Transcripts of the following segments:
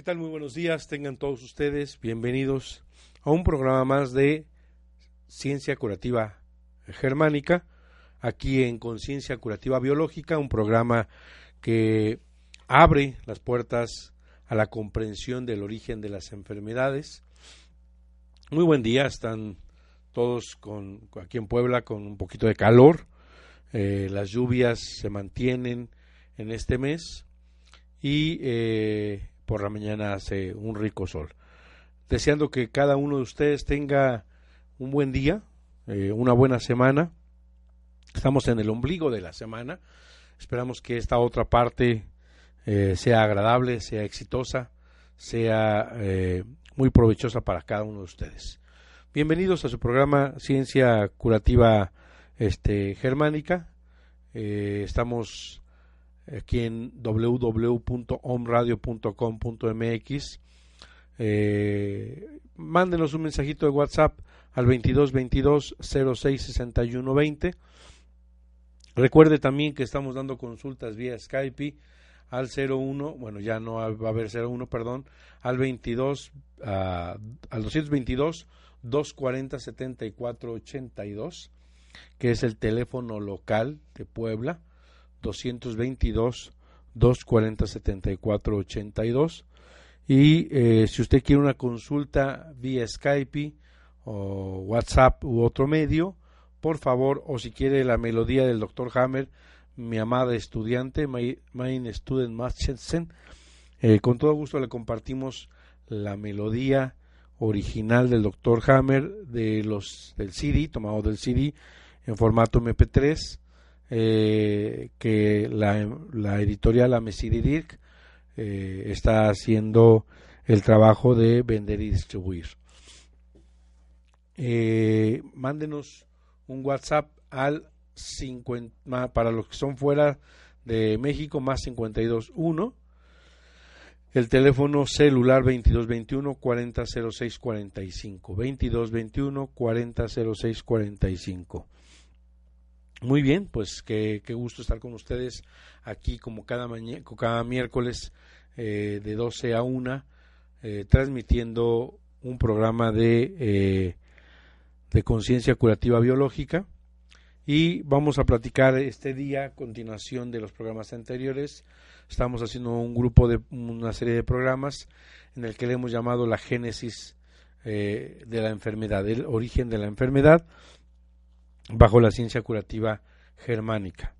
¿qué tal? Muy buenos días. Tengan todos ustedes bienvenidos a un programa más de Ciencia Curativa Germánica, aquí en Conciencia Curativa Biológica, un programa que abre las puertas a la comprensión del origen de las enfermedades. Muy buen día, están todos con, aquí en Puebla con un poquito de calor. Eh, las lluvias se mantienen en este mes y eh, por la mañana hace un rico sol. Deseando que cada uno de ustedes tenga un buen día, eh, una buena semana. Estamos en el ombligo de la semana. Esperamos que esta otra parte eh, sea agradable, sea exitosa, sea eh, muy provechosa para cada uno de ustedes. Bienvenidos a su programa Ciencia Curativa este, Germánica. estamos aquí en www.omradio.com.mx. Eh, mándenos un mensajito de WhatsApp al 22 22 06 61 20. Recuerde también que estamos dando consultas vía Skype al 01, bueno, ya no va a haber 01, perdón, al 22, al 222 240 74 82, que es el teléfono local de Puebla 222 240 74 82 y eh, si usted quiere una consulta vía Skype o WhatsApp u otro medio, por favor, o si quiere la melodía del Dr. Hammer, mi amada estudiante, Main Student Matchensen, eh, con todo gusto le compartimos la melodía original del Dr. Hammer de los del CD, tomado del CD en formato MP3 eh, que la, la, editorial Amesididirk eh, está haciendo el trabajo de vender y distribuir. Eh, mándenos un WhatsApp al 50, para los que son fuera de México más 521 el teléfono celular 2221 400645 2221 400645 muy bien, pues qué, gusto estar con ustedes aquí como cada, mañana, cada miércoles eh, de 12 a 1, eh, transmitiendo un programa de, eh, de conciencia curativa biológica. Y vamos a platicar este día a continuación de los programas anteriores. Estamos haciendo un grupo de una serie de programas en el que le hemos llamado la génesis de la enfermedad, el origen de la enfermedad bajo la ciencia curativa germánica.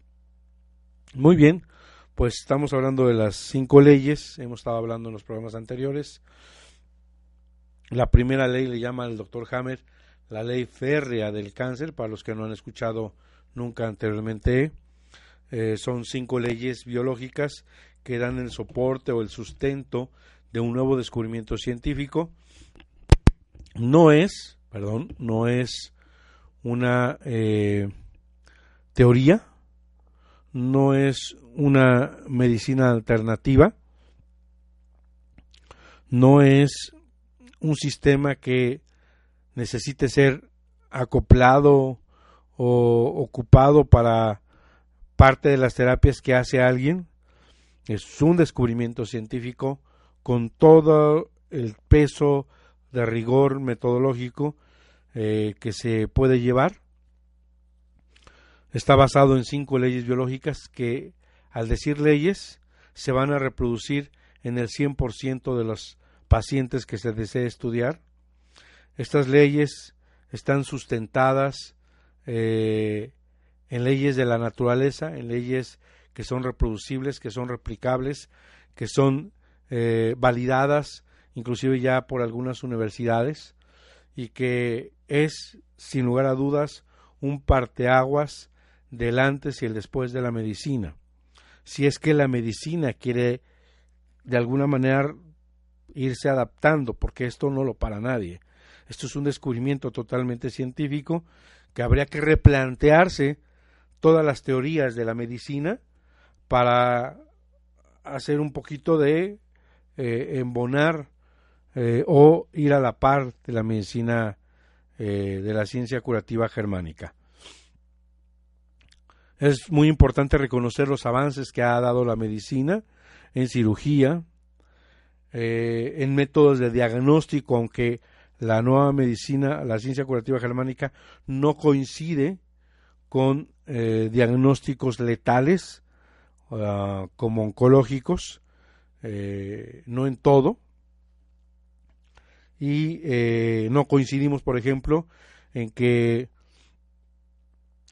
Muy bien, pues estamos hablando de las cinco leyes, hemos estado hablando en los programas anteriores. La primera ley le llama el doctor Hammer la ley férrea del cáncer, para los que no han escuchado nunca anteriormente. Eh, son cinco leyes biológicas que dan el soporte o el sustento de un nuevo descubrimiento científico. No es, perdón, no es una eh, teoría, no es una medicina alternativa, no es un sistema que necesite ser acoplado o ocupado para parte de las terapias que hace alguien. Es un descubrimiento científico con todo el peso de rigor metodológico eh, que se puede llevar. Está basado en cinco leyes biológicas que, al decir leyes, se van a reproducir en el 100% de los pacientes que se desee estudiar. Estas leyes están sustentadas eh, en leyes de la naturaleza, en leyes que son reproducibles, que son replicables, que son eh, validadas inclusive ya por algunas universidades y que es, sin lugar a dudas, un parteaguas del antes y el después de la medicina. Si es que la medicina quiere de alguna manera irse adaptando, porque esto no lo para nadie. Esto es un descubrimiento totalmente científico que habría que replantearse todas las teorías de la medicina para hacer un poquito de eh, embonar eh, o ir a la par de la medicina eh, de la ciencia curativa germánica. Es muy importante reconocer los avances que ha dado la medicina en cirugía, eh, en métodos de diagnóstico, aunque la nueva medicina, la ciencia curativa germánica, no coincide con eh, diagnósticos letales ah, como oncológicos, no en todo, y no coincidimos, por ejemplo, en que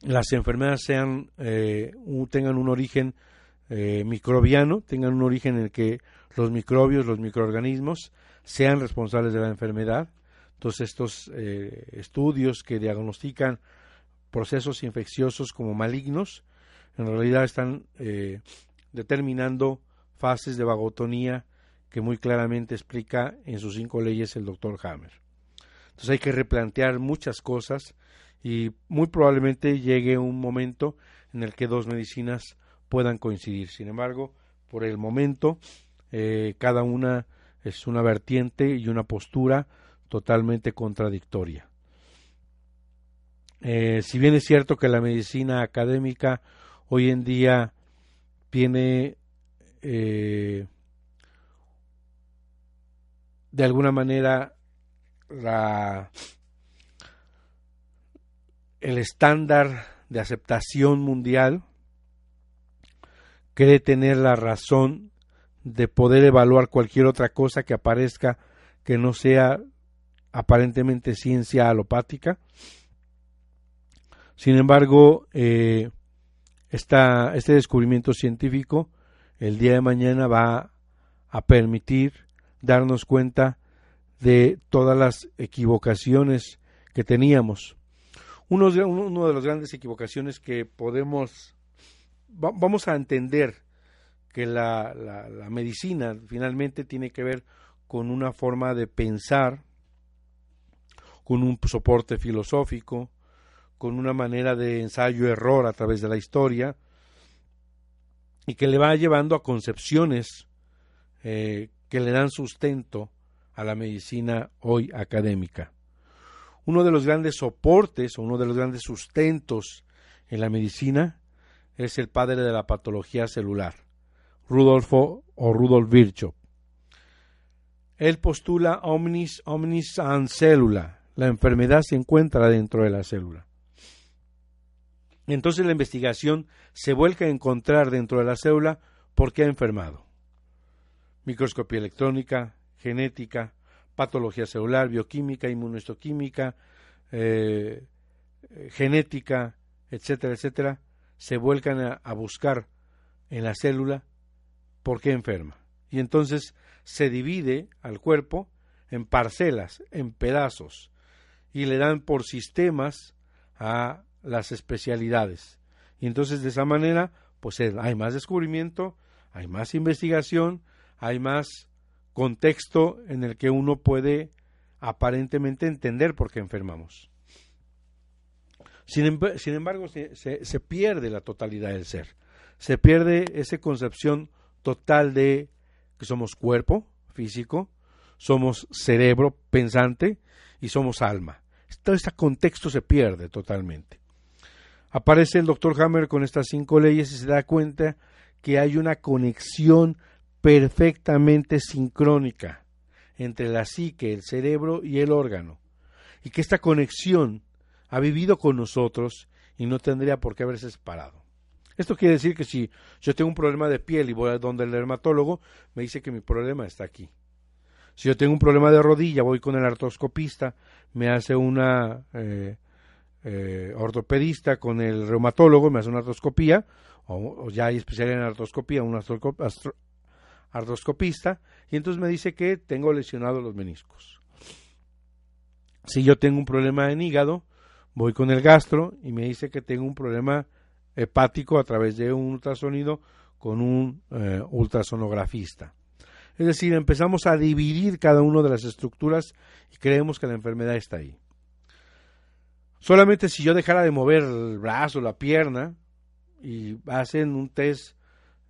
las enfermedades sean, tengan un origen microbiano, tengan un origen en el que los microbios, los microorganismos sean responsables de la enfermedad. Entonces estos eh, estudios que diagnostican procesos infecciosos como malignos, en realidad están eh, determinando fases de vagotonía que muy claramente explica en sus cinco leyes el doctor Hammer. Entonces hay que replantear muchas cosas y muy probablemente llegue un momento en el que dos medicinas puedan coincidir. Sin embargo, por el momento eh, cada una es una vertiente y una postura totalmente contradictoria. Eh, si bien es cierto que la medicina académica hoy en día tiene eh, de alguna manera la, el estándar de aceptación mundial, cree tener la razón de poder evaluar cualquier otra cosa que aparezca que no sea aparentemente ciencia alopática. Sin embargo, eh, este descubrimiento científico el día de mañana va a permitir darnos cuenta de todas las equivocaciones que teníamos. Uno, uno de las grandes equivocaciones que podemos, vamos a entender que la, la, medicina finalmente tiene que ver con una forma de pensar, con un soporte filosófico, con una manera de ensayo-error a través de la historia, y que le va llevando a concepciones eh, que le dan sustento a la medicina hoy académica. Uno de los grandes soportes o uno de los grandes sustentos en la medicina es el padre de la patología celular, Rudolfo o Rudolf Virchow. Él postula omnis omnis an célula. La enfermedad se encuentra dentro de la célula. Entonces la investigación se vuelca a encontrar dentro de la célula por qué ha enfermado. Microscopía electrónica, genética, patología celular, bioquímica, inmunohistoquímica, eh, genética, etcétera, etcétera, se vuelcan a buscar en la célula por qué enferma. Y entonces se divide al cuerpo en parcelas, en pedazos, y le dan por sistemas a las especialidades. Y entonces de esa manera, pues hay más descubrimiento, hay más investigación, hay más contexto en el que uno puede aparentemente entender por qué enfermamos. Sin, embargo, se, se, pierde la totalidad del ser, se pierde esa concepción total de que somos cuerpo físico, somos cerebro pensante y somos alma. Todo este contexto se pierde totalmente. Aparece el doctor Hammer con estas cinco leyes y se da cuenta que hay una conexión perfectamente sincrónica entre la psique, el cerebro y el órgano, y que esta conexión ha vivido con nosotros y no tendría por qué haberse separado. Esto quiere decir que si yo tengo un problema de piel y voy a donde el dermatólogo, me dice que mi problema está aquí. Si yo tengo un problema de rodilla, voy con el artroscopista, me hace una eh, eh, ortopedista con el reumatólogo, me hace una artroscopía, o, ya hay especialidad en artroscopía, un y entonces me dice que tengo lesionados los meniscos. Si yo tengo un problema en hígado, voy con el gastro y me dice que tengo un problema hepático a través de un ultrasonido con un eh, ultrasonografista. Es decir, empezamos a dividir cada una de las estructuras y creemos que la enfermedad está ahí. Solamente si yo dejara de mover el brazo, la pierna, y hacen un test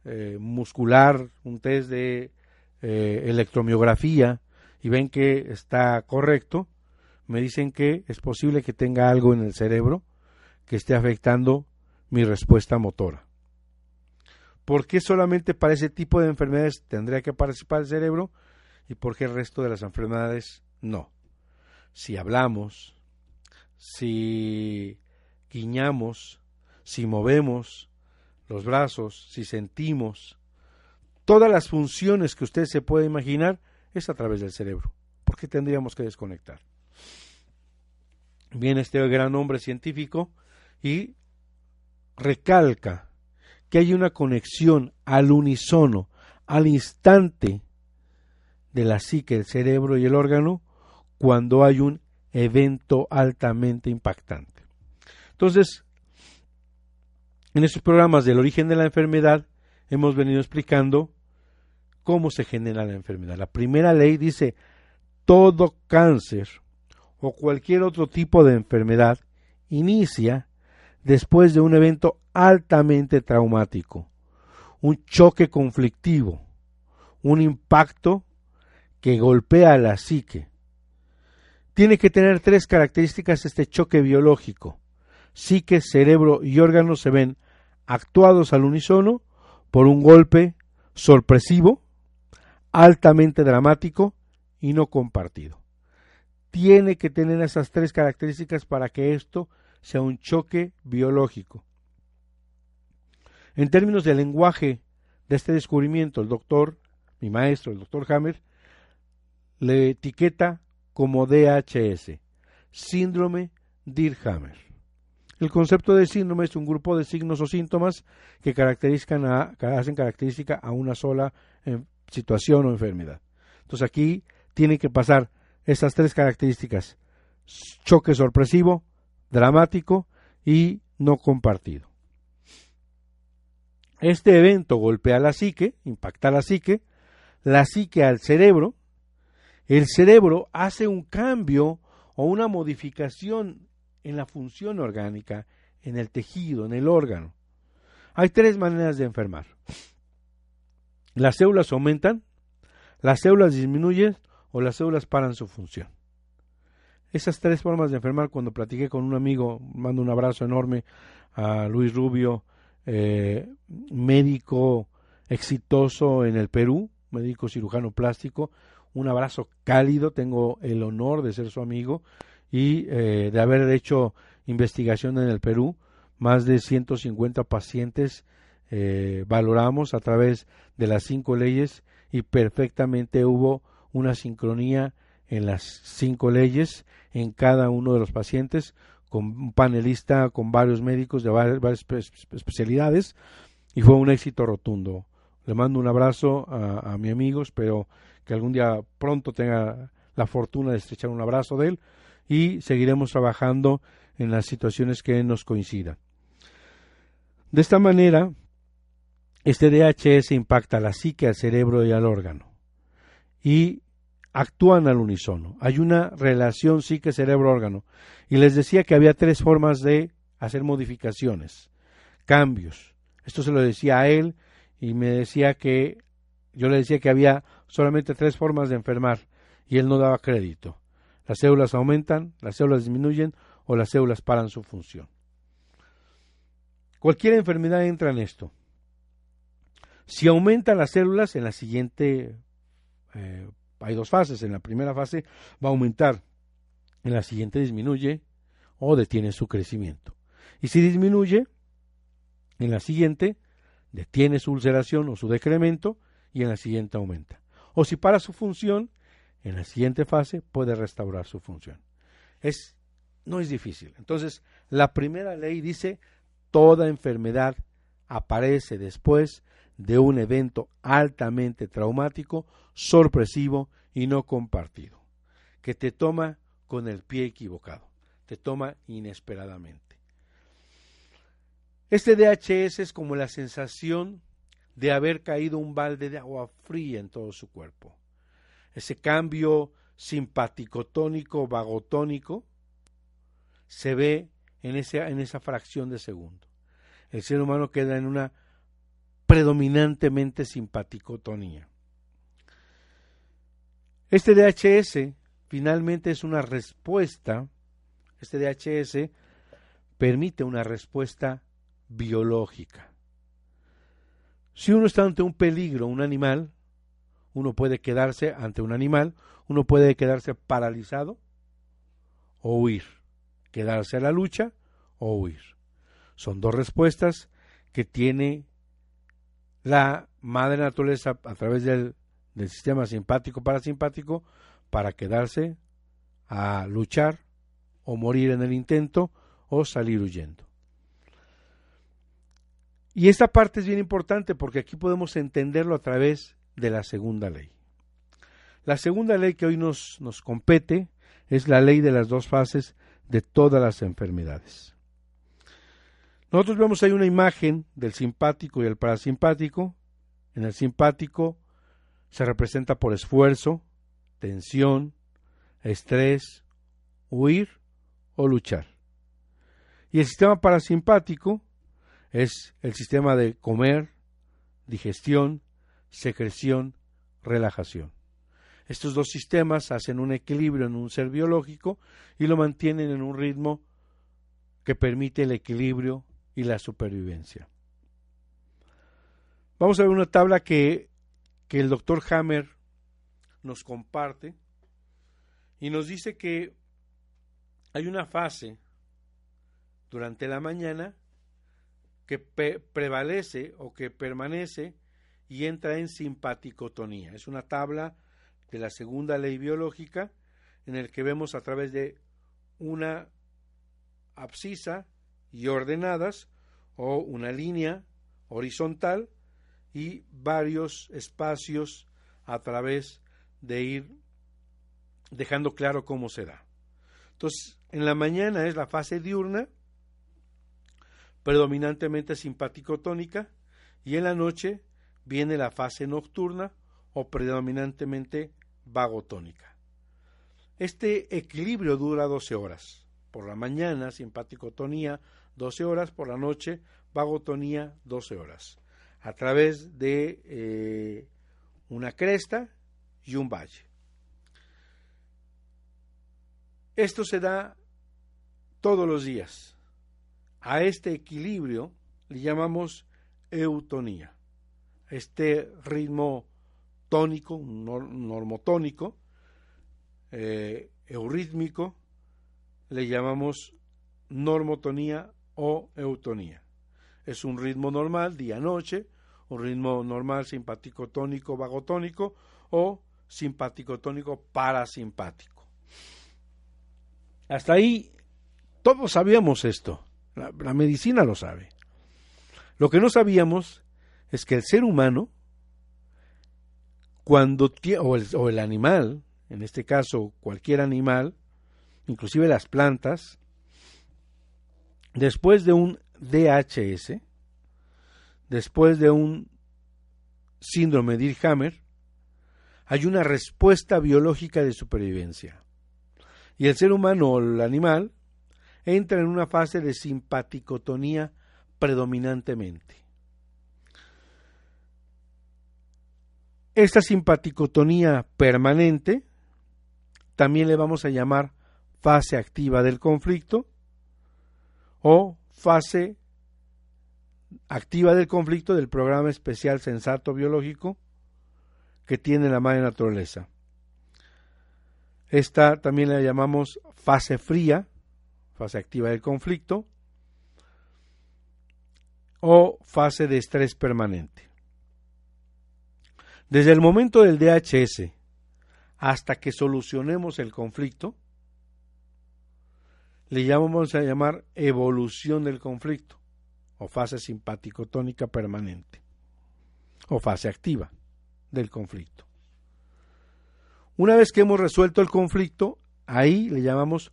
eh, muscular, un test de eh, electromiografía, y ven que está correcto, me dicen que es posible que tenga algo en el cerebro que esté afectando mi respuesta motora. ¿Por qué solamente para ese tipo de enfermedades tendría que participar el cerebro y por qué el resto de las enfermedades no. Si hablamos, si guiñamos, si movemos los brazos, si sentimos, todas las funciones que usted se puede imaginar es a través del cerebro. ¿Por qué tendríamos que desconectar? Viene este gran hombre científico y recalca que hay una conexión al unísono, al instante de la psique, el cerebro y el órgano, cuando hay un evento altamente impactante. Entonces, en estos programas del origen de la enfermedad, hemos venido explicando cómo se genera la enfermedad. La primera ley dice, todo cáncer o cualquier otro tipo de enfermedad inicia después de un evento altamente traumático, un choque conflictivo, un impacto que golpea a la psique. Tiene que tener tres características este choque biológico. Psique, cerebro y órganos se ven actuados al unísono por un golpe sorpresivo, altamente dramático y no compartido. Tiene que tener esas tres características para que esto sea un choque biológico. En términos de lenguaje de este descubrimiento, el doctor, mi maestro, el doctor Hammer, le etiqueta como DHS, síndrome Dirhammer. El concepto de síndrome es un grupo de signos o síntomas que caracterizan a, hacen característica a una sola eh, situación o enfermedad. Entonces aquí tiene que pasar esas tres características, choque sorpresivo, dramático y no compartido. Este evento golpea la psique, impacta la psique, la psique al cerebro, el cerebro hace un cambio o una modificación en la función orgánica, en el tejido, en el órgano. Hay tres maneras de enfermar. Las células aumentan, las células disminuyen o las células paran su función. Esas tres formas de enfermar, cuando platiqué con un amigo, mando un abrazo enorme a Luis Rubio, eh, médico exitoso en el Perú, médico cirujano plástico, un abrazo cálido, tengo el honor de ser su amigo y eh, de haber hecho investigación en el Perú, más de 150 pacientes eh, valoramos a través de las cinco leyes y perfectamente hubo una sincronía en las cinco leyes en cada uno de los pacientes con un panelista con varios médicos de varias, especialidades y fue un éxito rotundo. Le mando un abrazo a, a mi amigo, espero que algún día pronto tenga la fortuna de estrechar un abrazo de él y seguiremos trabajando en las situaciones que nos coincidan. De esta manera, este DHS impacta a la psique, al cerebro y al órgano y actúan al unísono. Hay una relación psique, cerebro, órgano. Y les decía que había tres formas de hacer modificaciones, cambios. Esto se lo decía a él y me decía que yo le decía que había solamente tres formas de enfermar y él no daba crédito. Las células aumentan, las células disminuyen o las células paran su función. Cualquier enfermedad entra en esto. Si aumentan las células, en la siguiente eh, hay dos fases. En la primera fase va a aumentar, en la siguiente disminuye o detiene su crecimiento. Y si disminuye, en la siguiente detiene su ulceración o su decremento y en la siguiente aumenta. O si para su función, en la siguiente fase puede restaurar su función. Es, no es difícil. Entonces, la primera ley dice, toda enfermedad aparece después de un evento altamente traumático, sorpresivo y no compartido, que te toma con el pie equivocado, te toma inesperadamente. Este DHS es como la sensación de haber caído un balde de agua fría en todo su cuerpo. Ese cambio simpaticotónico, vagotónico, se ve en, en esa fracción de segundo. El ser humano queda en una predominantemente simpaticotonía. Este DHS finalmente es una respuesta, este DHS permite una respuesta biológica. Si uno está ante un peligro, un animal, uno puede quedarse ante un animal, uno puede quedarse paralizado o huir, quedarse a la lucha o huir. Son dos respuestas que tiene la madre naturaleza a través del, sistema simpático parasimpático para quedarse a luchar o morir en el intento o salir huyendo. Y esta parte es bien importante porque aquí podemos entenderlo a través de la segunda ley. La segunda ley que hoy nos, nos compete es la ley de las dos fases de todas las enfermedades. Nosotros vemos ahí una imagen del simpático y el parasimpático. En el simpático se representa por esfuerzo, tensión, estrés, huir o luchar. Y el sistema parasimpático es el sistema de comer, digestión, secreción, relajación. Estos dos sistemas hacen un equilibrio en un ser biológico y lo mantienen en un ritmo que permite el equilibrio y la supervivencia. Vamos a ver una tabla que, que el doctor Hammer nos comparte y nos dice que hay una fase durante la mañana que prevalece o que permanece y entra en simpaticotonía. Es una tabla de la segunda ley biológica en el que vemos a través de una abscisa y ordenadas o una línea horizontal y varios espacios a través de ir dejando claro cómo se da. Entonces, en la mañana es la fase diurna, predominantemente simpático-tónica, y en la noche viene la fase nocturna o predominantemente vagotónica. Este equilibrio dura 12 horas. Por la mañana, simpaticotonía, 12 horas, por la noche, vagotonía, 12 horas, a través de eh, una cresta y un valle. Esto se da todos los días. A este equilibrio le llamamos eutonía. Este ritmo tónico, normotónico, eh, eurítmico, le llamamos normotonía o eutonía. Es un ritmo normal día-noche, un ritmo normal simpático-tónico, vagotónico o simpático-tónico parasimpático. Hasta ahí todos sabíamos esto, la medicina lo sabe. Lo que no sabíamos es que el ser humano cuando o el, o el animal, en este caso cualquier animal, inclusive las plantas, después de un DHS, después de un síndrome de Hammer, hay una respuesta biológica de supervivencia. Y el ser humano o el animal entra en una fase de simpaticotonía predominantemente. Esta simpaticotonía permanente también le vamos a llamar fase activa del conflicto o fase activa del conflicto del programa especial sensato biológico que tiene la madre naturaleza. Esta también la llamamos fase fría, fase activa del conflicto, o fase de estrés permanente. Desde el momento del DHS hasta que solucionemos el conflicto, le llamamos a llamar evolución del conflicto o fase simpático-tónica permanente o fase activa del conflicto. Una vez que hemos resuelto el conflicto, ahí le llamamos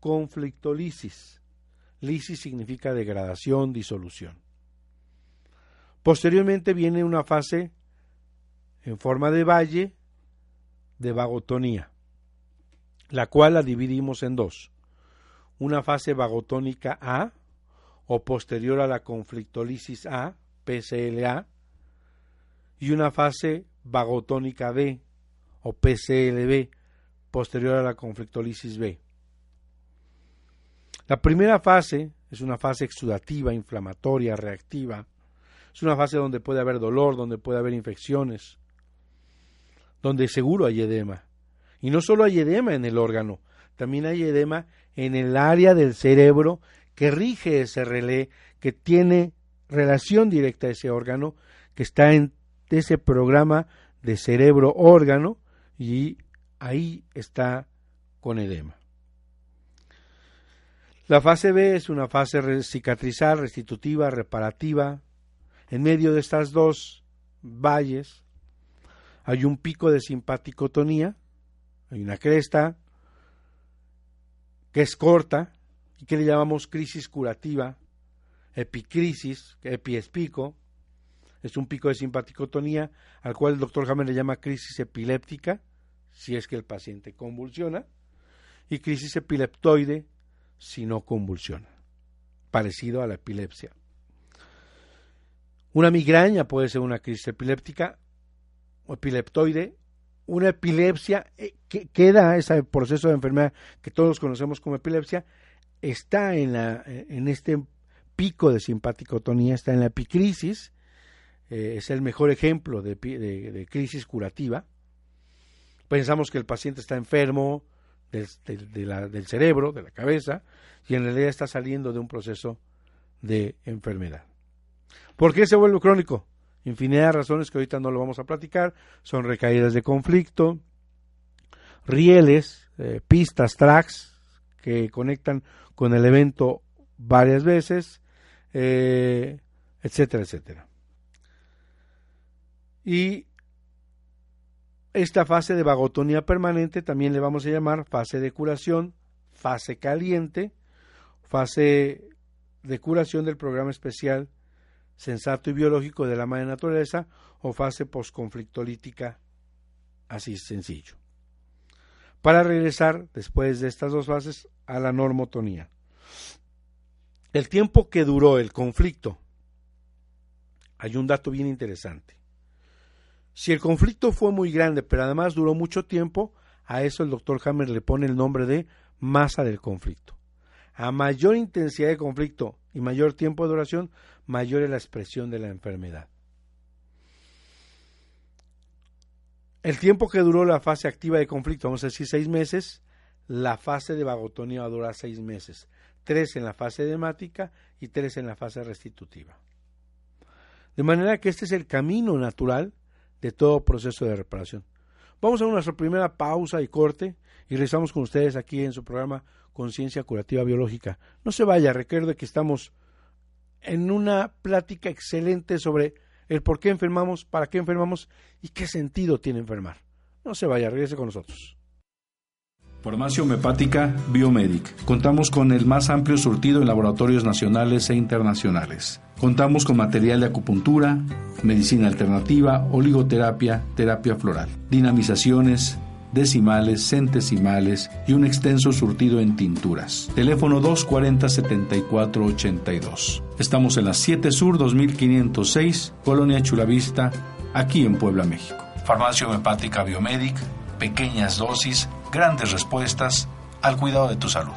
conflictolisis. Lisis significa degradación, disolución. Posteriormente viene una fase en forma de valle de vagotonía, la cual la dividimos en dos. Una fase vagotónica A o posterior a la conflictolisis A, PCLA, y una fase vagotónica B o PCLB posterior a la conflictolisis B. La primera fase es una fase exudativa, inflamatoria, reactiva. Es una fase donde puede haber dolor, donde puede haber infecciones. Donde seguro hay edema. Y no solo hay edema en el órgano, también hay edema en el área del cerebro que rige ese relé, que tiene relación directa a ese órgano, que está en ese programa de cerebro-órgano y ahí está con edema. La fase B es una fase cicatrizal, restitutiva, reparativa. En medio de estas dos valles hay un pico de simpaticotonía, hay una cresta que es corta y que le llamamos crisis curativa, epicrisis, epi es es un pico de simpaticotonía al cual el doctor Hammer le llama crisis epiléptica, si es que el paciente convulsiona, y crisis epileptoide si no convulsiona, parecido a la epilepsia. Una migraña puede ser una crisis epiléptica epileptoide. Una epilepsia eh, que queda ese proceso de enfermedad que todos conocemos como epilepsia está en, la, en este pico de simpaticotonía, está en la epicrisis, eh, es el mejor ejemplo de, de, crisis curativa. Pensamos que el paciente está enfermo del, del cerebro, de la cabeza, y en realidad está saliendo de un proceso de enfermedad. ¿Por qué se vuelve crónico? Infinidad de razones que ahorita no lo vamos a platicar. Son recaídas de conflicto, rieles, eh, pistas, tracks que conectan con el evento varias veces, eh, etcétera, etcétera. Y esta fase de vagotonía permanente también le vamos a llamar fase de curación, fase caliente, fase de curación del programa especial sensato y biológico de la madre naturaleza o fase posconflictolítica, así sencillo. Para regresar, después de estas dos fases, a la normotonía. El tiempo que duró el conflicto, hay un dato bien interesante. Si el conflicto fue muy grande, pero además duró mucho tiempo, a eso el doctor Hammer le pone el nombre de masa del conflicto. A mayor intensidad de conflicto y mayor tiempo de duración, mayor es la expresión de la enfermedad. El tiempo que duró la fase activa de conflicto, vamos a decir seis meses, la fase de vagotonía va a durar seis meses, tres en la fase edemática y tres en la fase restitutiva. De manera que este es el camino natural de todo proceso de reparación. Vamos a nuestra primera pausa y corte y regresamos con ustedes aquí en su programa Conciencia Curativa Biológica. No se vaya, recuerde que estamos en una plática excelente sobre el por qué enfermamos, para qué enfermamos y qué sentido tiene enfermar. No se vaya, regrese con nosotros. Farmacia Homeopática Biomedic. Contamos con el más amplio surtido en laboratorios nacionales e internacionales. Contamos con material de acupuntura, medicina alternativa, oligoterapia, terapia floral, dinamizaciones, decimales, centesimales y un extenso surtido en tinturas. Teléfono 240-7482. Estamos en la 7 Sur 2506, Colonia Chulavista, aquí en Puebla, México. Farmacia Homeopática Biomedic, pequeñas dosis, grandes respuestas al cuidado de tu salud.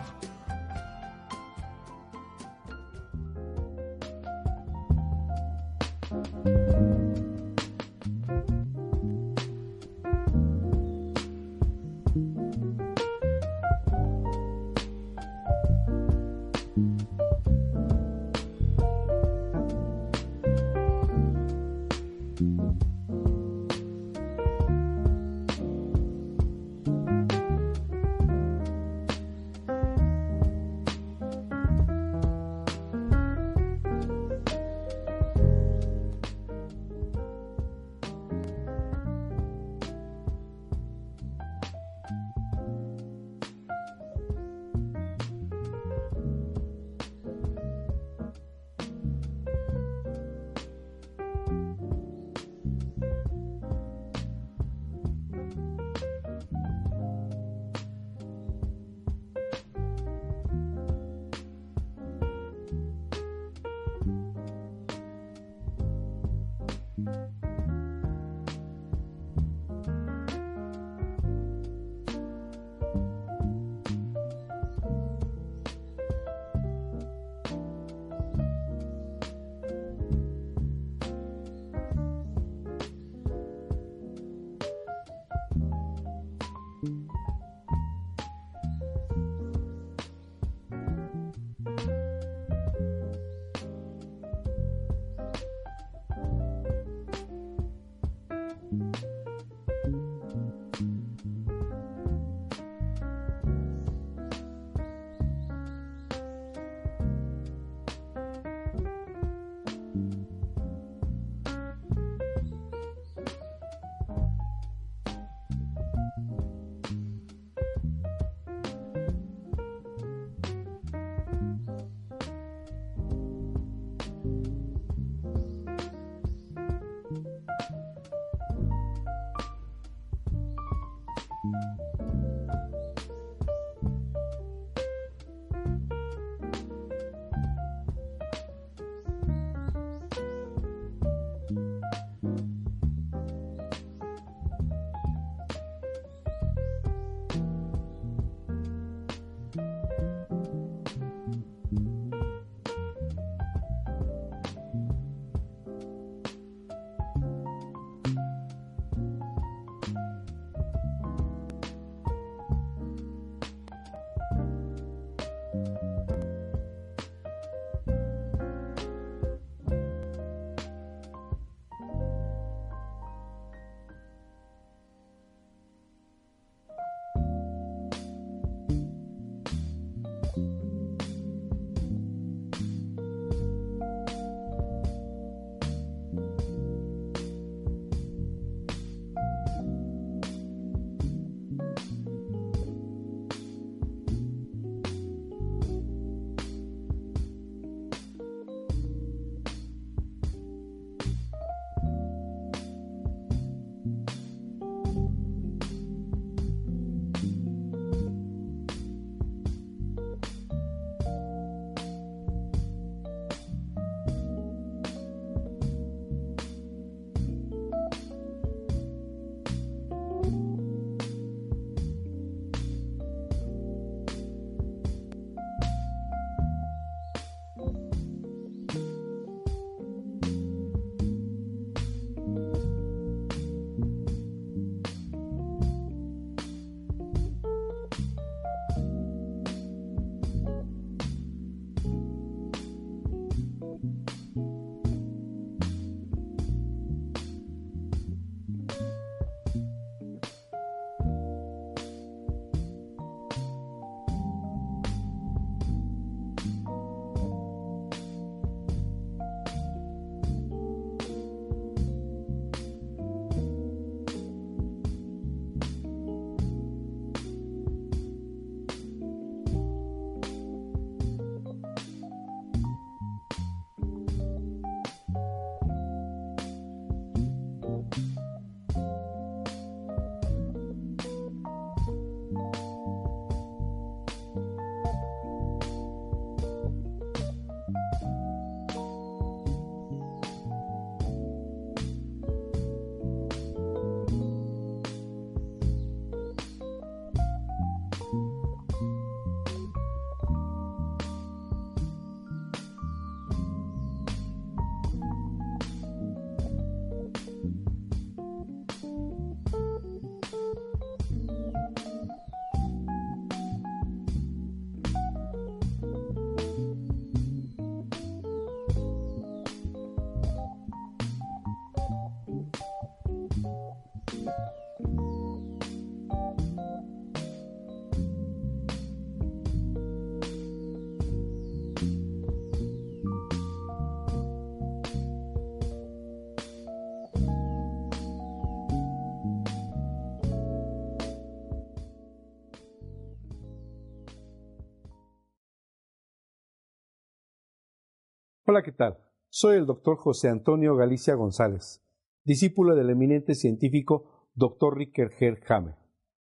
Hola, ¿qué tal? Soy el doctor José Antonio Galicia González, discípulo del eminente científico Dr. Ricker Hammer,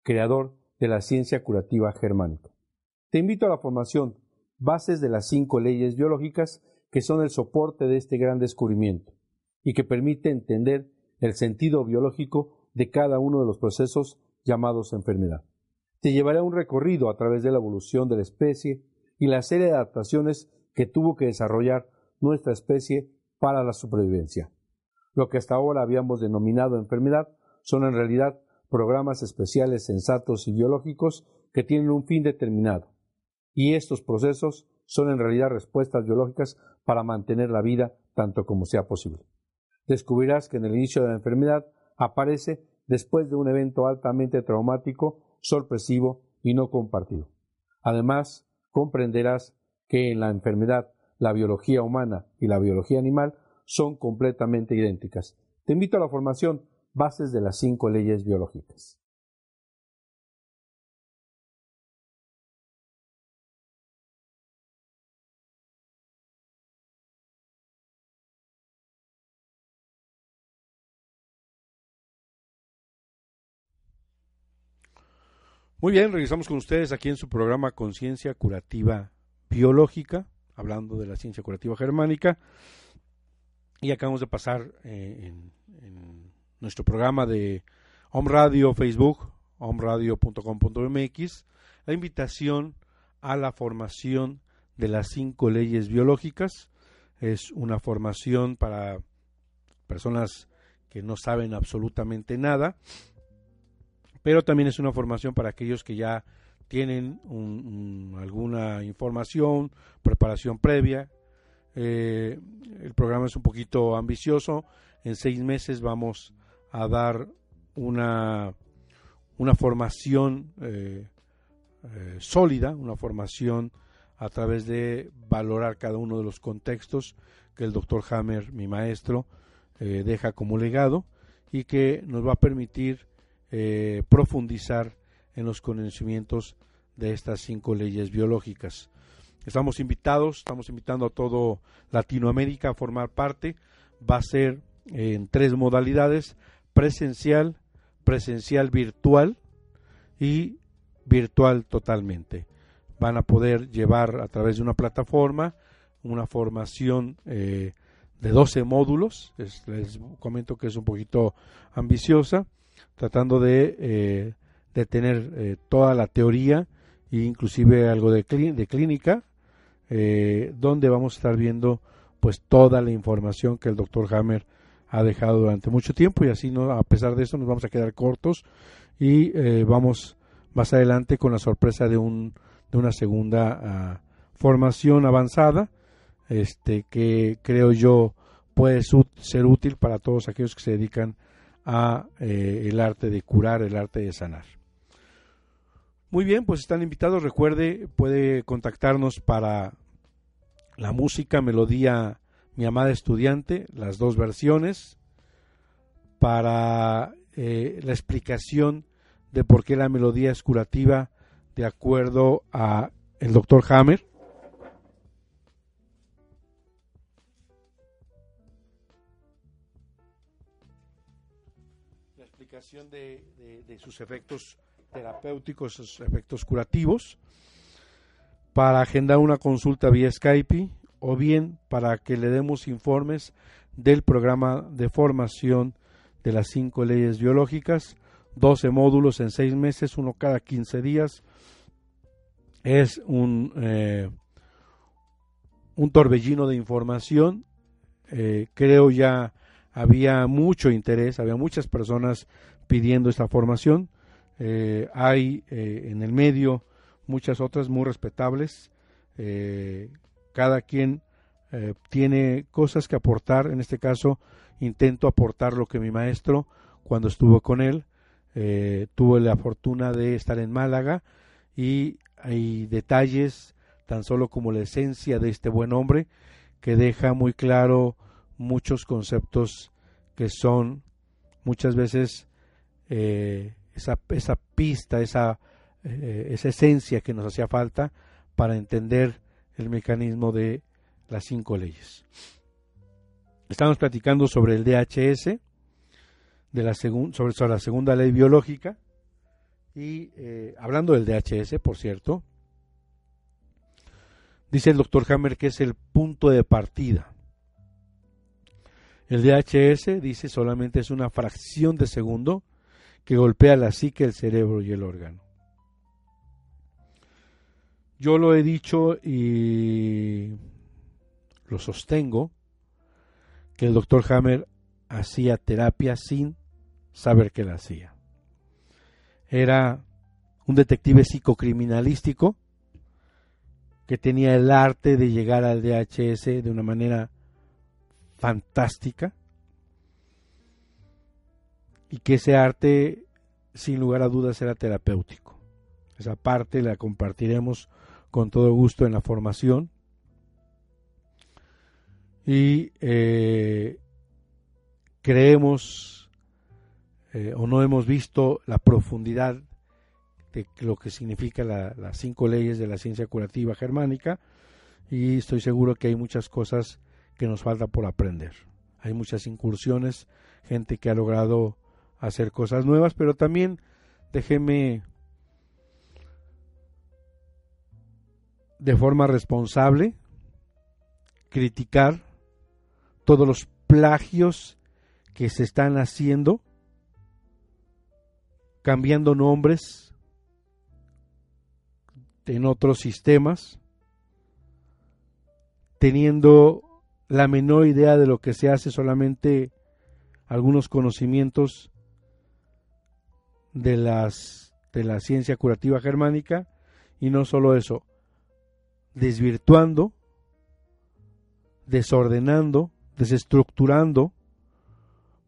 creador de la ciencia curativa germánica. Te invito a la formación Bases de las cinco leyes biológicas que son el soporte de este gran descubrimiento y que permite entender el sentido biológico de cada uno de los procesos llamados enfermedad. Te llevaré a un recorrido a través de la evolución de la especie y la serie de adaptaciones que tuvo que desarrollar nuestra especie para la supervivencia. Lo que hasta ahora habíamos denominado enfermedad son en realidad programas especiales sensatos y biológicos que tienen un fin determinado. Y estos procesos son en realidad respuestas biológicas para mantener la vida tanto como sea posible. Descubrirás que en el inicio de la enfermedad aparece después de un evento altamente traumático, sorpresivo y no compartido. Además, comprenderás que en la enfermedad la biología humana y la biología animal son completamente idénticas. Te invito a la formación Bases de las cinco leyes biológicas. Muy bien, regresamos con ustedes aquí en su programa Conciencia Curativa Biológica, hablando de la ciencia curativa germánica. Y acabamos de pasar eh, en, nuestro programa de Home Radio Facebook, homeradio.com.mx, la invitación a la formación de las cinco leyes biológicas. Es una formación para personas que no saben absolutamente nada pero también es una formación para aquellos que ya tienen alguna información, preparación previa. Eh, el programa es un poquito ambicioso. En seis meses vamos a dar una, una formación eh, eh, sólida, una formación a través de valorar cada uno de los contextos que el doctor Hammer, mi maestro, deja como legado y que nos va a permitir eh, profundizar en los conocimientos de estas cinco leyes biológicas. Estamos invitados, estamos invitando a todo Latinoamérica a formar parte. Va a ser en tres modalidades, presencial, presencial virtual y virtual totalmente. Van a poder llevar a través de una plataforma una formación eh, de 12 módulos. les comento que es un poquito ambiciosa tratando de, eh, de tener eh, toda la teoría e inclusive algo de, de clínica, eh, donde vamos a estar viendo pues toda la información que el doctor Hammer ha dejado durante mucho tiempo y así no a pesar de eso nos vamos a quedar cortos y vamos más adelante con la sorpresa de un de una segunda ah, formación avanzada este que creo yo puede ser útil para todos aquellos que se dedican a eh, el arte de curar, el arte de sanar. Muy bien, pues están invitados. Recuerde, puede contactarnos para la música, melodía, mi amada estudiante, las dos versiones, para eh, la explicación de por qué la melodía es curativa de acuerdo a el doctor Hammer, de, sus efectos terapéuticos, sus efectos curativos, para agendar una consulta vía Skype o bien para que le demos informes del programa de formación de las cinco leyes biológicas, 12 módulos en seis meses, uno cada 15 días. Es un, eh, un torbellino de información. Eh, creo ya había mucho interés, había muchas personas pidiendo esta formación. Eh, hay eh, en el medio muchas otras muy respetables. Eh, cada quien tiene cosas que aportar. En este caso, intento aportar lo que mi maestro, cuando estuvo con él, tuvo la fortuna de estar en Málaga y hay detalles, tan solo como la esencia de este buen hombre, que deja muy claro muchos conceptos que son muchas veces esa, esa, pista, esa, eh, esa esencia que nos hacía falta para entender el mecanismo de las cinco leyes. Estamos platicando sobre el DHS, de la sobre, sobre, la segunda ley biológica, y eh, hablando del DHS, por cierto, dice el doctor Hammer que es el punto de partida el DHS dice solamente es una fracción de segundo que golpea la psique, el cerebro y el órgano. Yo lo he dicho y lo sostengo que el doctor Hammer hacía terapia sin saber que la hacía. Era un detective psicocriminalístico que tenía el arte de llegar al DHS de una manera fantástica y que ese arte sin lugar a dudas era terapéutico. Esa parte la compartiremos con todo gusto en la formación. Y eh, creemos eh, o no hemos visto la profundidad de lo que significa las cinco leyes de la ciencia curativa germánica y estoy seguro que hay muchas cosas que nos falta por aprender. Hay muchas incursiones, gente que ha logrado hacer cosas nuevas, pero también déjeme de forma responsable criticar todos los plagios que se están haciendo, cambiando nombres en otros sistemas, teniendo la menor idea de lo que se hace, solamente algunos conocimientos de las de la ciencia curativa germánica y no solo eso, desvirtuando, desordenando, desestructurando,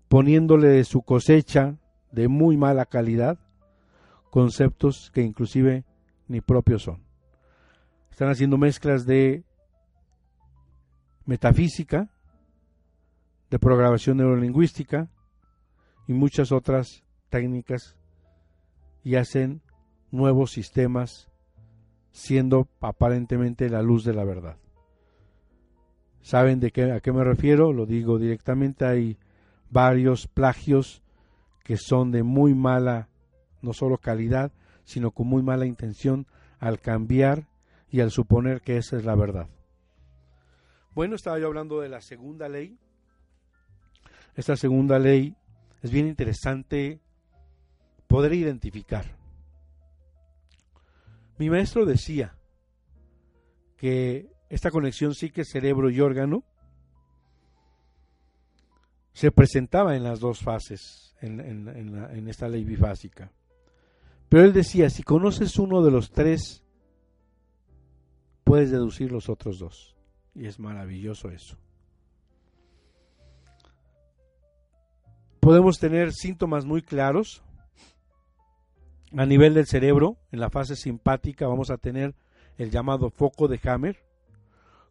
poniéndole su cosecha de muy mala calidad, conceptos que inclusive ni propios son. Están haciendo mezclas de metafísica, de programación neurolingüística y muchas otras técnicas y hacen nuevos sistemas siendo aparentemente la luz de la verdad. ¿Saben de qué, a qué me refiero? Lo digo directamente, hay varios plagios que son de muy mala, no solo calidad, sino con muy mala intención al cambiar y al suponer que esa es la verdad. Bueno, estaba yo hablando de la segunda ley. Esta segunda ley es bien interesante poder identificar. Mi maestro decía que esta conexión psique, cerebro y órgano se presentaba en las dos fases, en, en esta ley bifásica. Pero él decía, si conoces uno de los tres, puedes deducir los otros dos. Y es maravilloso eso. Podemos tener síntomas muy claros a nivel del cerebro, en la fase simpática, vamos a tener el llamado foco de Hammer,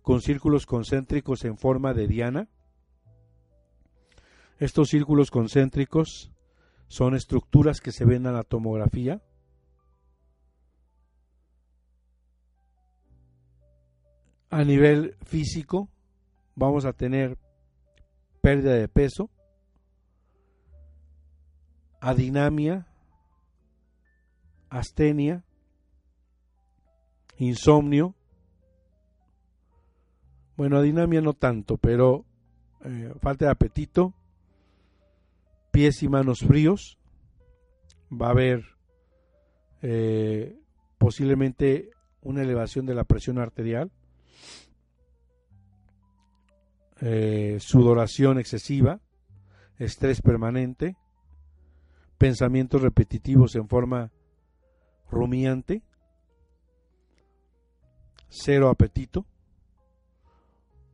con círculos concéntricos en forma de diana. Estos círculos concéntricos son estructuras que se ven en la tomografía. A nivel físico, vamos a tener pérdida de peso, adinamia, astenia, insomnio. Bueno, adinamia no tanto, pero eh, falta de apetito, pies y manos fríos. Va a haber eh, posiblemente una elevación de la presión arterial, eh, sudoración excesiva, estrés permanente, pensamientos repetitivos en forma rumiante, cero apetito,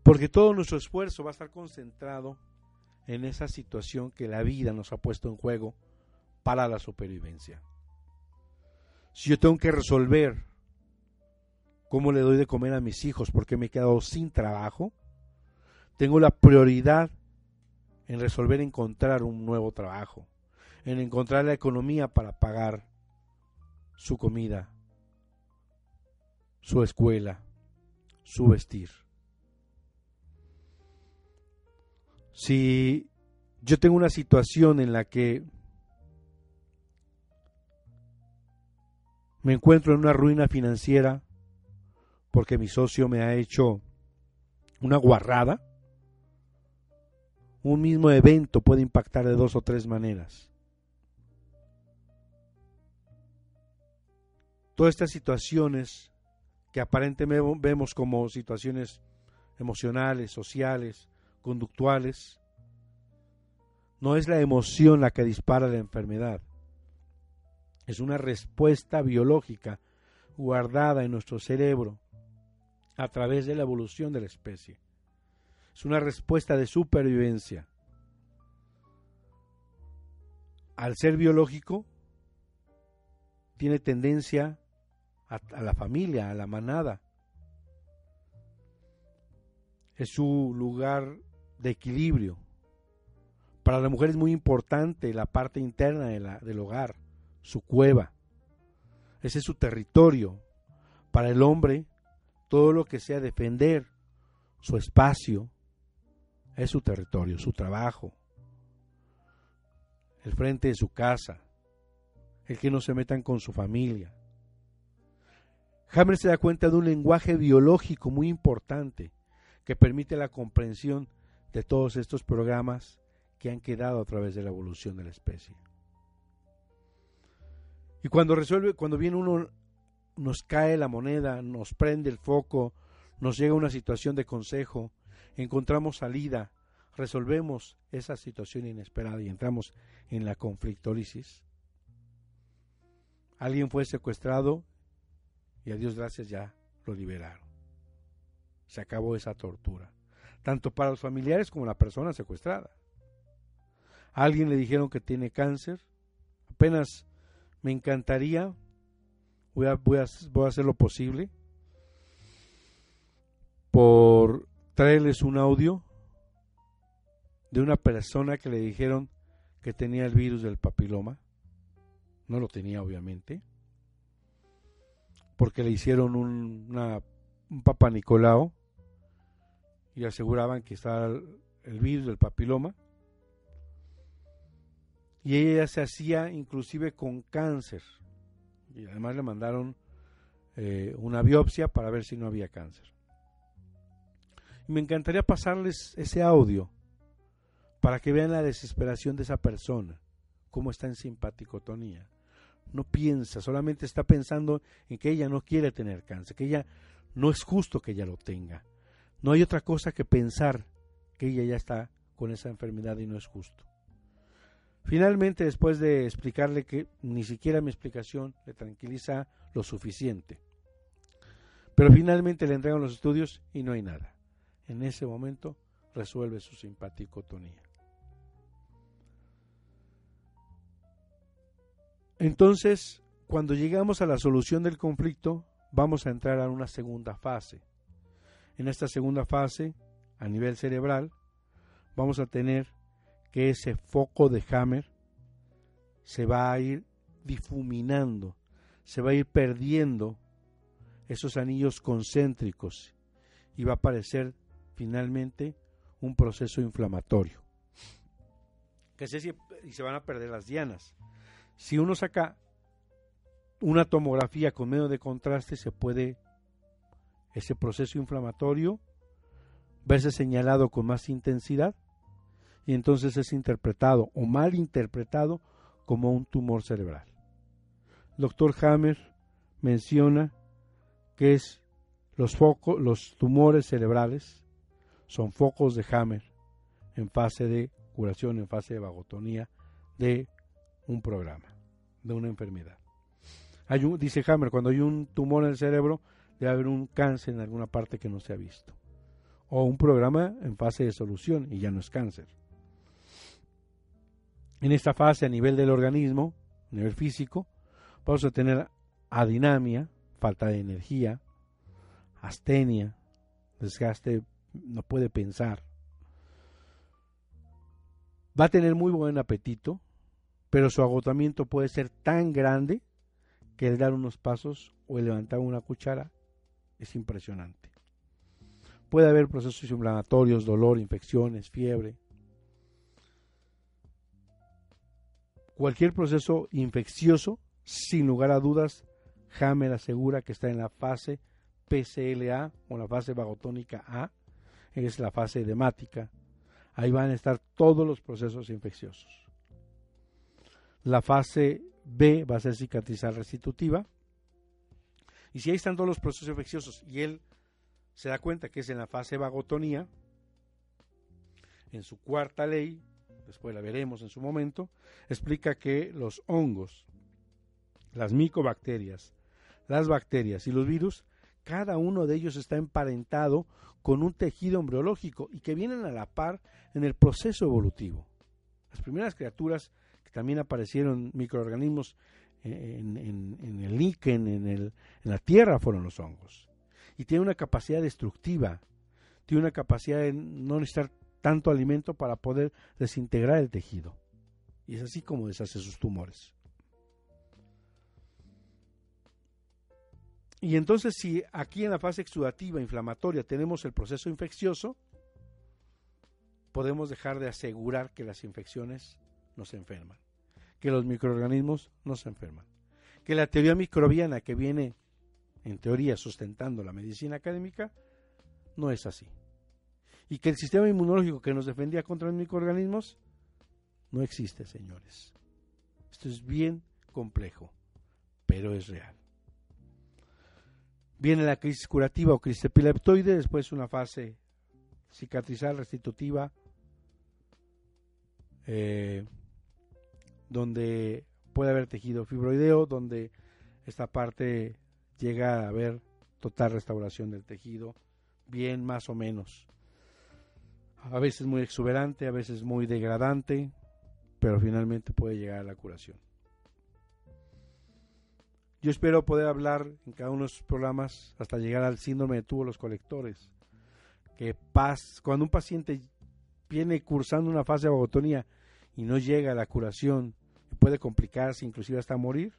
porque todo nuestro esfuerzo va a estar concentrado en esa situación que la vida nos ha puesto en juego para la supervivencia. Si yo tengo que resolver cómo le doy de comer a mis hijos porque me he quedado sin trabajo, tengo la prioridad en resolver encontrar un nuevo trabajo, en encontrar la economía para pagar su comida, su escuela, su vestir. Si yo tengo una situación en la que me encuentro en una ruina financiera porque mi socio me ha hecho una guarrada, un mismo evento puede impactar de dos o tres maneras. Todas estas situaciones que aparentemente vemos como situaciones emocionales, sociales, conductuales, no es la emoción la que dispara la enfermedad. Es una respuesta biológica guardada en nuestro cerebro a través de la evolución de la especie. Es una respuesta de supervivencia. Al ser biológico, tiene tendencia a, la familia, a la manada. Es su lugar de equilibrio. Para la mujer es muy importante la parte interna de la, del hogar, su cueva. Ese es su territorio. Para el hombre, todo lo que sea defender su espacio es su territorio, su trabajo, el frente de su casa, el que no se metan con su familia. Hammer se da cuenta de un lenguaje biológico muy importante que permite la comprensión de todos estos programas que han quedado a través de la evolución de la especie. Y cuando resuelve, cuando viene uno, nos cae la moneda, nos prende el foco, nos llega una situación de consejo, encontramos salida, resolvemos esa situación inesperada y entramos en la conflictólisis. Alguien fue secuestrado y a Dios gracias ya lo liberaron. Se acabó esa tortura, tanto para los familiares como la persona secuestrada. A alguien le dijeron que tiene cáncer, apenas me encantaría, voy a, voy a, voy a hacer lo posible por traerles un audio de una persona que le dijeron que tenía el virus del papiloma. No lo tenía, obviamente porque le hicieron un, Papa Nicolau y aseguraban que estaba el, virus del papiloma. Y ella se hacía inclusive con cáncer. Y además le mandaron eh, una biopsia para ver si no había cáncer. Me encantaría pasarles ese audio para que vean la desesperación de esa persona, cómo está en simpaticotonía no piensa, solamente está pensando en que ella no quiere tener cáncer, que ella no es justo que ella lo tenga. No hay otra cosa que pensar que ella ya está con esa enfermedad y no es justo. Finalmente, después de explicarle que ni siquiera mi explicación le tranquiliza lo suficiente, pero finalmente le entregan los estudios y no hay nada. En ese momento resuelve su simpaticotonía. Entonces, cuando llegamos a la solución del conflicto, vamos a entrar a una segunda fase. En esta segunda fase, a nivel cerebral, vamos a tener que ese foco de Hammer se va a ir difuminando, se va a ir perdiendo esos anillos concéntricos y va a aparecer finalmente un proceso inflamatorio. Que se, y se van a perder las dianas. Si uno saca una tomografía con medio de contraste, se puede ese proceso inflamatorio verse señalado con más intensidad y entonces es interpretado o mal interpretado como un tumor cerebral. El doctor Hammer menciona que es los focos, los tumores cerebrales son focos de Hammer en fase de curación, en fase de vagotonía de un programa de una enfermedad. Hay dice Hammer, cuando hay un tumor en el cerebro, debe haber un cáncer en alguna parte que no se ha visto. O un programa en fase de solución y ya no es cáncer. En esta fase, a nivel del organismo, a nivel físico, vamos a tener adinamia, falta de energía, astenia, desgaste, no puede pensar. Va a tener muy buen apetito, pero su agotamiento puede ser tan grande que el dar unos pasos o el levantar una cuchara es impresionante. Puede haber procesos inflamatorios, dolor, infecciones, fiebre. Cualquier proceso infeccioso, sin lugar a dudas, Hammer asegura que está en la fase PCLA o la fase vagotónica A, es la fase edemática. Ahí van a estar todos los procesos infecciosos. La fase B va a ser cicatrizal restitutiva. Y si ahí están todos los procesos infecciosos y él se da cuenta que es en la fase vagotonía, en su cuarta ley, después la veremos en su momento, explica que los hongos, las micobacterias, las bacterias y los virus, cada uno de ellos está emparentado con un tejido embriológico y que vienen a la par en el proceso evolutivo. Las primeras criaturas también aparecieron microorganismos en, el líquen, en, en la tierra fueron los hongos. Y tiene una capacidad destructiva, tiene una capacidad de no necesitar tanto alimento para poder desintegrar el tejido. Y es así como deshace sus tumores. Y entonces si aquí en la fase exudativa inflamatoria tenemos el proceso infeccioso, podemos dejar de asegurar que las infecciones nos enferman que los microorganismos no se enferman. Que la teoría microbiana que viene en teoría sustentando la medicina académica, no es así. Y que el sistema inmunológico que nos defendía contra los microorganismos no existe, señores. Esto es bien complejo, pero es real. Viene la crisis curativa o crisis epileptoide, después una fase cicatrizal, restitutiva, eh, donde puede haber tejido fibroideo, donde esta parte llega a haber total restauración del tejido, bien más o menos. A veces muy exuberante, a veces muy degradante, pero finalmente puede llegar a la curación. Yo espero poder hablar en cada uno de los programas hasta llegar al síndrome de túbulos colectores, que cuando un paciente viene cursando una fase de vagotonía y no llega a la curación puede complicarse inclusive hasta morir,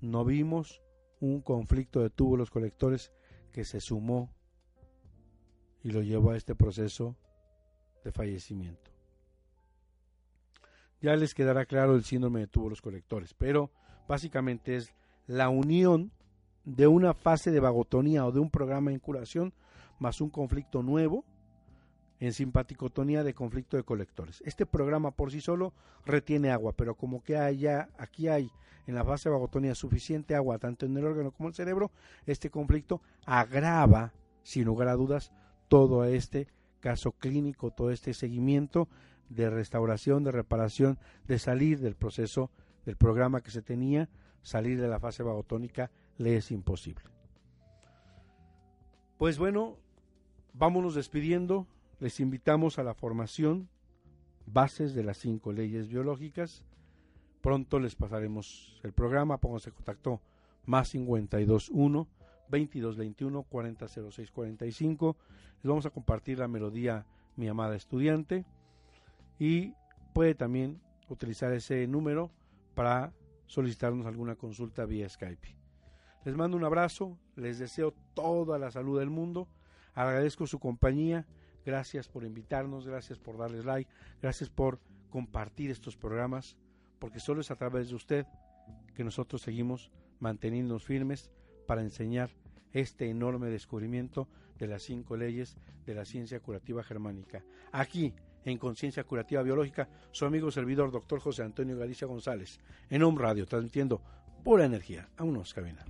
no vimos un conflicto de túbulos colectores que se sumó y lo llevó a este proceso de fallecimiento. Ya les quedará claro el síndrome de túbulos colectores, pero básicamente es la unión de una fase de vagotonía o de un programa en curación más un conflicto nuevo en simpaticotonía de conflicto de colectores. Este programa por sí solo retiene agua, pero como que haya, aquí hay en la fase de suficiente agua tanto en el órgano como en el cerebro, este conflicto agrava, sin lugar a dudas, todo este caso clínico, todo este seguimiento de restauración, de reparación, de salir del proceso del programa que se tenía, salir de la fase vagotónica le es imposible. Pues bueno, vámonos despidiendo. Les invitamos a la formación Bases de las cinco leyes biológicas. Pronto les pasaremos el programa. Pónganse en contacto más 521 2221 400645. Les vamos a compartir la melodía Mi amada estudiante. Y puede también utilizar ese número para solicitarnos alguna consulta vía Skype. Les mando un abrazo, les deseo toda la salud del mundo, agradezco su compañía Gracias por invitarnos, gracias por darles like, gracias por compartir estos programas, porque solo es a través de usted que nosotros seguimos manteniéndonos firmes para enseñar este enorme descubrimiento de las cinco leyes de la ciencia curativa germánica. Aquí, en Conciencia Curativa Biológica, su amigo servidor, doctor José Antonio Galicia González, en Home Radio, transmitiendo pura energía. a unos cabina.